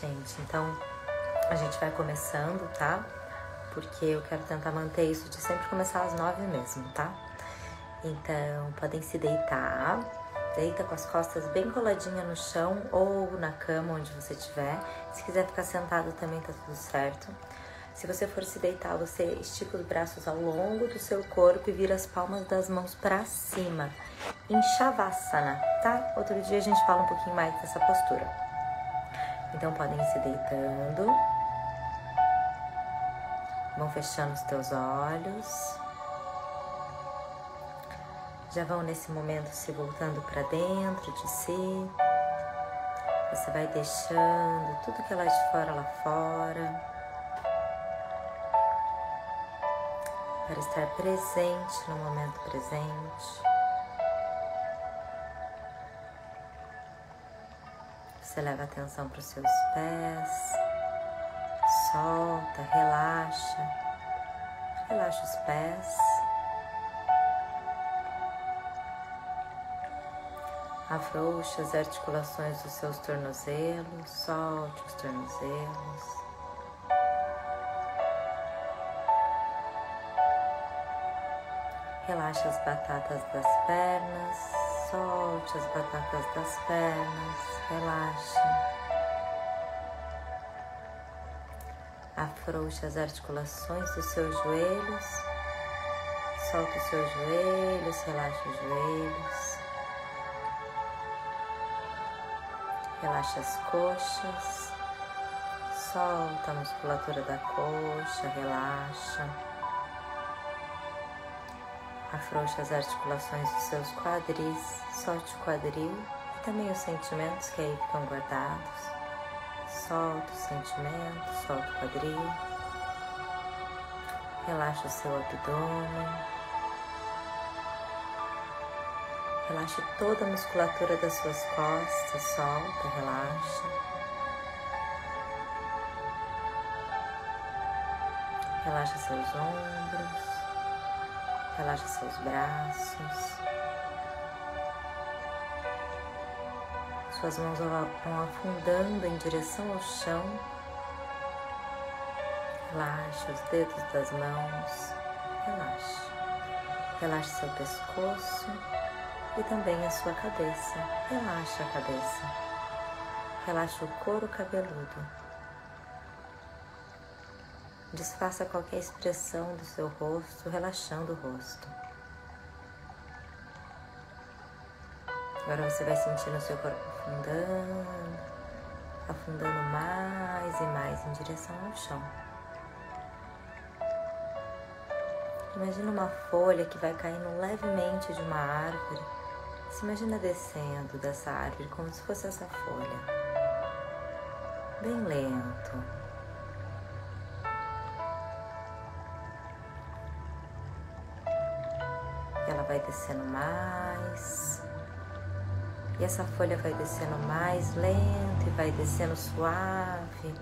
Gente, então a gente vai começando, tá? Porque eu quero tentar manter isso de sempre começar às nove mesmo, tá? Então, podem se deitar. Deita com as costas bem coladinha no chão ou na cama, onde você estiver. Se quiser ficar sentado também tá tudo certo. Se você for se deitar, você estica os braços ao longo do seu corpo e vira as palmas das mãos para cima, em Shavasana, tá? Outro dia a gente fala um pouquinho mais dessa postura. Então podem ir se deitando, vão fechando os teus olhos. Já vão nesse momento se voltando para dentro de si. Você vai deixando tudo que é lá de fora lá fora. para estar presente no momento presente. Você leva atenção para os seus pés, solta, relaxa, relaxa os pés. Afrouxa as articulações dos seus tornozelos, solte os tornozelos. Relaxa as batatas das pernas, solte as batatas das pernas, relaxa. Afrouxe as articulações dos seus joelhos, solta os seus joelhos, relaxa os joelhos. Relaxa as coxas, solta a musculatura da coxa, relaxa. Afrouxe as articulações dos seus quadris, solte o quadril e também os sentimentos que aí ficam guardados. Solta os sentimentos, solta o quadril. Relaxa o seu abdômen. Relaxe toda a musculatura das suas costas, solta, relaxa. Relaxa seus ombros. Relaxa seus braços. Suas mãos vão afundando em direção ao chão. Relaxa os dedos das mãos. Relaxa. Relaxa seu pescoço e também a sua cabeça. Relaxa a cabeça. Relaxa o couro cabeludo. Desfaça qualquer expressão do seu rosto, relaxando o rosto. Agora você vai sentindo o seu corpo afundando, afundando mais e mais em direção ao chão. Imagina uma folha que vai caindo levemente de uma árvore. Se imagina descendo dessa árvore como se fosse essa folha. Bem lento. Vai descendo mais. E essa folha vai descendo mais lento e vai descendo suave.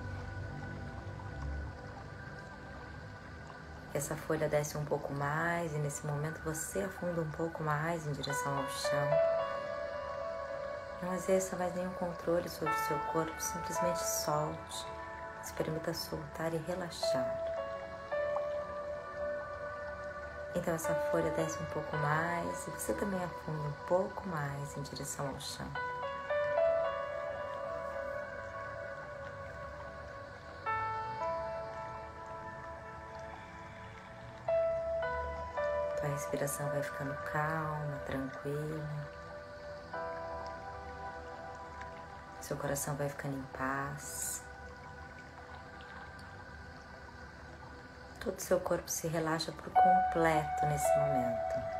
Essa folha desce um pouco mais e nesse momento você afunda um pouco mais em direção ao chão. Não exerça mais nenhum controle sobre o seu corpo, simplesmente solte. Experimenta soltar e relaxar. Então essa folha desce um pouco mais e você também afunda um pouco mais em direção ao chão. Tua respiração vai ficando calma, tranquila. Seu coração vai ficando em paz. Todo o seu corpo se relaxa por completo nesse momento.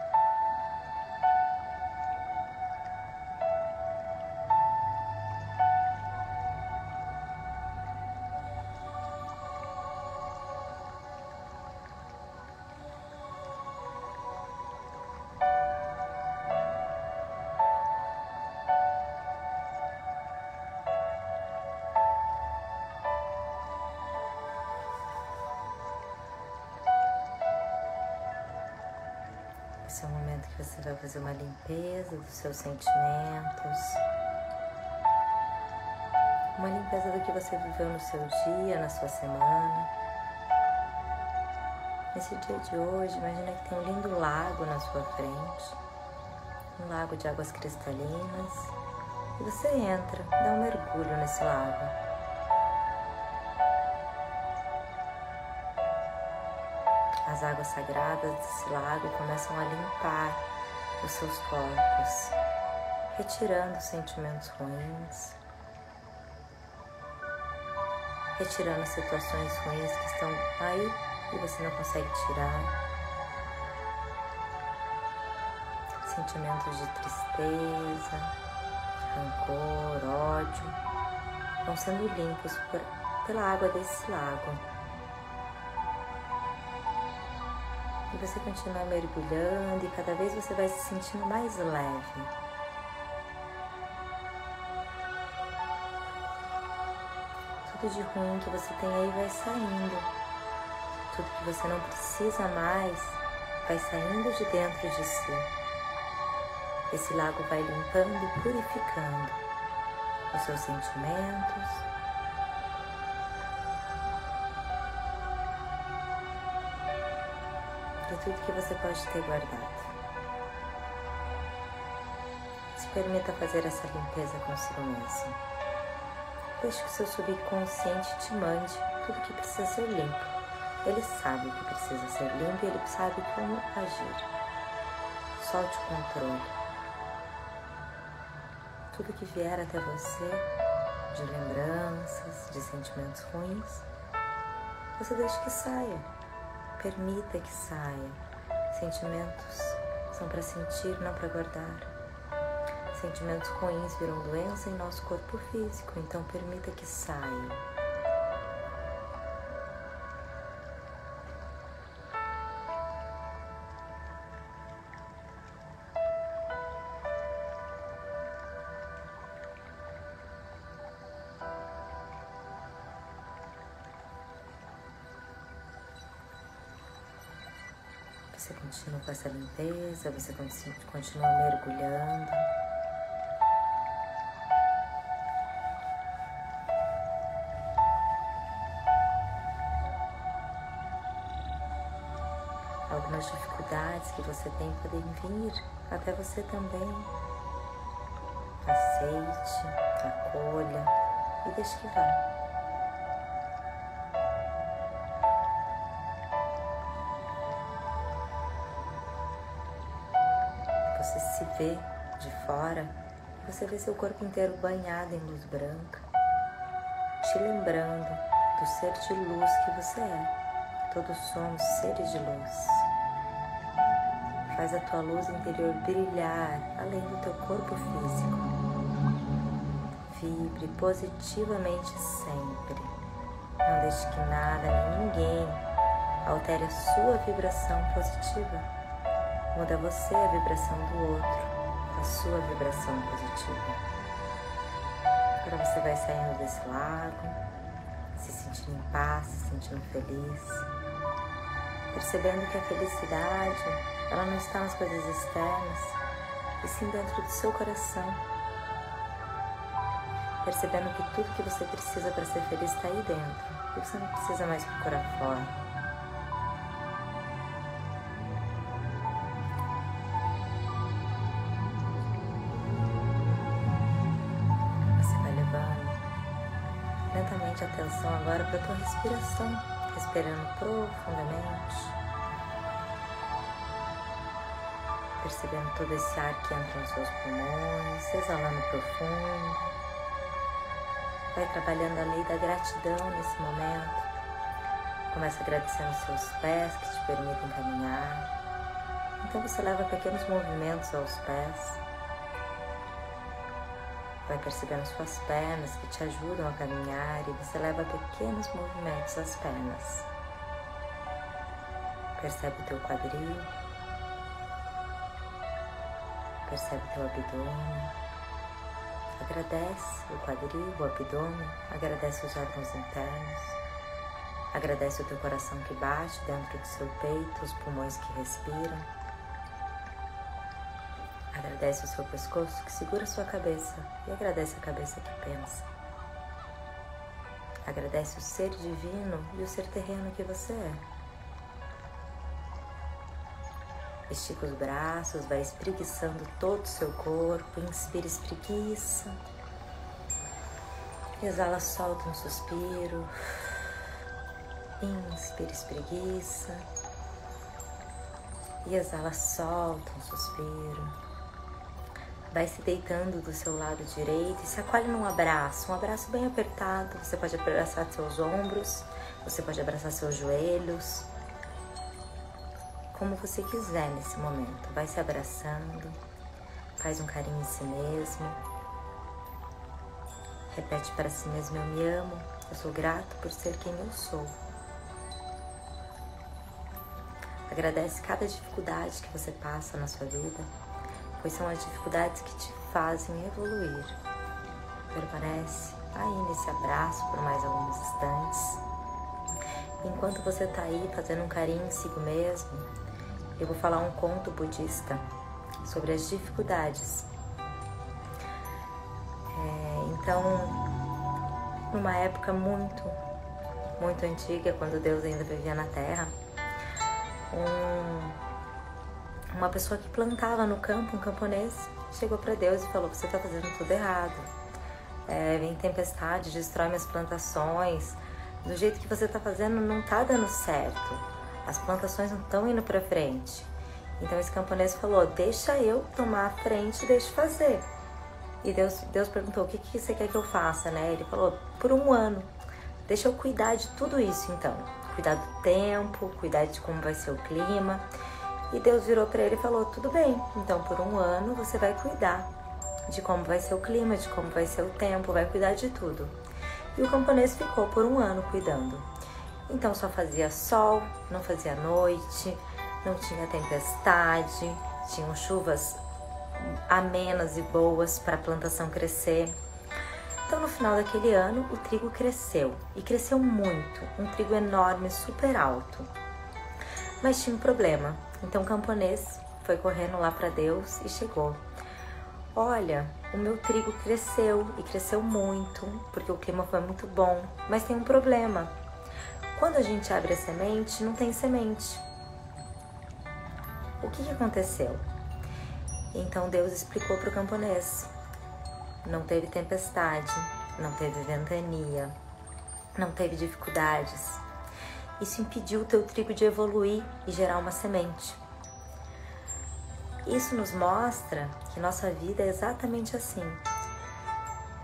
Esse é o momento que você vai fazer uma limpeza dos seus sentimentos, Uma limpeza do que você viveu no seu dia, na sua semana. Nesse dia de hoje, imagina que tem um lindo lago na sua frente, um lago de águas cristalinas, e você entra, dá um mergulho nesse lago. As águas sagradas desse lago começam a limpar os seus corpos, retirando sentimentos ruins, retirando situações ruins que estão aí e você não consegue tirar. Sentimentos de tristeza, rancor, ódio vão sendo limpos por, pela água desse lago. E você continua mergulhando e cada vez você vai se sentindo mais leve. tudo de ruim que você tem aí vai saindo. Tudo que você não precisa mais vai saindo de dentro de si. Esse lago vai limpando e purificando os seus sentimentos. E tudo que você pode ter guardado. Se permita fazer essa limpeza consigo mesmo. Deixe que seu subconsciente te mande tudo que precisa ser limpo. Ele sabe o que precisa ser limpo e ele sabe como agir. Solte o controle. Tudo que vier até você, de lembranças, de sentimentos ruins, você deixe que saia. Permita que saia. Sentimentos são para sentir, não para guardar. Sentimentos ruins viram doença em nosso corpo físico, então permita que saiam. Você continua com essa limpeza, você continua mergulhando. Algumas dificuldades que você tem podem vir até você também. Aceite, acolha e deixe que vá. Vê de fora, você vê seu corpo inteiro banhado em luz branca, te lembrando do ser de luz que você é. Todos somos seres de luz. Faz a tua luz interior brilhar além do teu corpo físico. Vibre positivamente sempre. Não deixe que nada nem ninguém altere a sua vibração positiva. Muda você a vibração do outro, a sua vibração positiva. Agora você vai saindo desse lago, se sentindo em paz, se sentindo feliz, percebendo que a felicidade ela não está nas coisas externas, e sim dentro do seu coração. Percebendo que tudo que você precisa para ser feliz está aí dentro, e você não precisa mais procurar fora. Atenção agora para a tua respiração, respirando profundamente, percebendo todo esse ar que entra nos seus pulmões, exalando profundo. Vai trabalhando a lei da gratidão nesse momento. Começa agradecendo os seus pés que te permitem caminhar. Então você leva pequenos movimentos aos pés Vai percebendo suas pernas que te ajudam a caminhar e você leva pequenos movimentos às pernas. Percebe o teu quadril. Percebe o teu abdômen. Agradece o quadril, o abdômen. Agradece os órgãos internos. Agradece o teu coração que bate dentro do seu peito, os pulmões que respiram. Agradece o seu pescoço que segura sua cabeça e agradece a cabeça que pensa. Agradece o ser divino e o ser terreno que você é. Estica os braços, vai espreguiçando todo o seu corpo. Inspira, espreguiça. Exala, solta um suspiro. Inspira, espreguiça. E exala, solta um suspiro. Vai se deitando do seu lado direito e se acolhe num abraço, um abraço bem apertado. Você pode abraçar seus ombros, você pode abraçar seus joelhos, como você quiser nesse momento. Vai se abraçando, faz um carinho em si mesmo. Repete para si mesmo: Eu me amo, eu sou grato por ser quem eu sou. Agradece cada dificuldade que você passa na sua vida, pois são as dificuldades que te fazem evoluir. Permanece aí nesse abraço por mais alguns instantes. Enquanto você está aí fazendo um carinho em si mesmo, eu vou falar um conto budista sobre as dificuldades. É, então, numa época muito, muito antiga, quando Deus ainda vivia na Terra, um, uma pessoa que plantava no campo, um camponês, chegou para Deus e falou: Você está fazendo tudo errado. É, vem tempestade, destrói minhas plantações. Do jeito que você está fazendo, não está dando certo as plantações não estão indo para frente. Então esse camponês falou: Deixa eu tomar a frente, deixa fazer. E Deus, Deus perguntou: O que, que você quer que eu faça? Né? Ele falou: Por um ano. Deixa eu cuidar de tudo isso então. Cuidar do tempo, cuidar de como vai ser o clima. E Deus virou para ele e falou: Tudo bem, então por um ano você vai cuidar de como vai ser o clima, de como vai ser o tempo, vai cuidar de tudo. E o camponês ficou por um ano cuidando. Então só fazia sol, não fazia noite, não tinha tempestade, tinham chuvas amenas e boas para a plantação crescer. Então no final daquele ano o trigo cresceu e cresceu muito, um trigo enorme, super alto. Mas tinha um problema. Então o camponês foi correndo lá para Deus e chegou. Olha, o meu trigo cresceu e cresceu muito, porque o clima foi muito bom, mas tem um problema. Quando a gente abre a semente, não tem semente. O que, que aconteceu? Então Deus explicou para o camponês: não teve tempestade, não teve ventania, não teve dificuldades. Isso impediu o teu trigo de evoluir e gerar uma semente. Isso nos mostra que nossa vida é exatamente assim.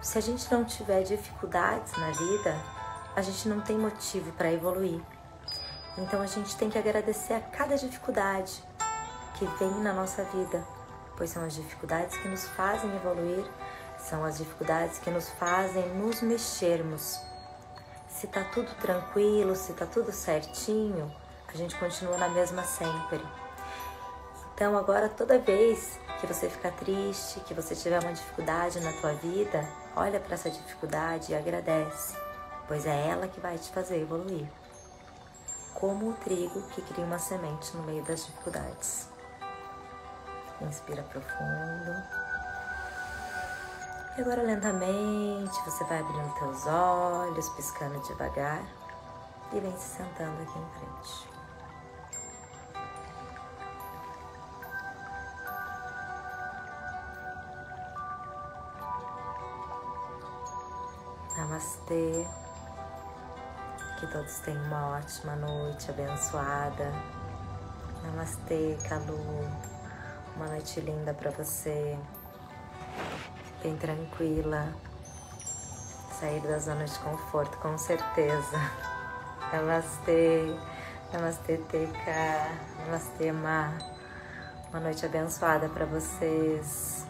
Se a gente não tiver dificuldades na vida, a gente não tem motivo para evoluir. Então a gente tem que agradecer a cada dificuldade que vem na nossa vida, pois são as dificuldades que nos fazem evoluir, são as dificuldades que nos fazem nos mexermos. Se tá tudo tranquilo, se tá tudo certinho, a gente continua na mesma sempre. Então agora toda vez que você ficar triste, que você tiver uma dificuldade na tua vida, olha para essa dificuldade e agradece pois é ela que vai te fazer evoluir. Como o trigo que cria uma semente no meio das dificuldades. Inspira profundo. E agora lentamente você vai abrindo teus olhos, piscando devagar e vem se sentando aqui em frente. Namastê. Que todos tenham uma ótima noite abençoada. Namastê, Kalu. Uma noite linda para você. Tranquila. Sair da zona de conforto, com certeza. Namastê. Namastê, Teca. Namastê, Ma. Uma noite abençoada para vocês.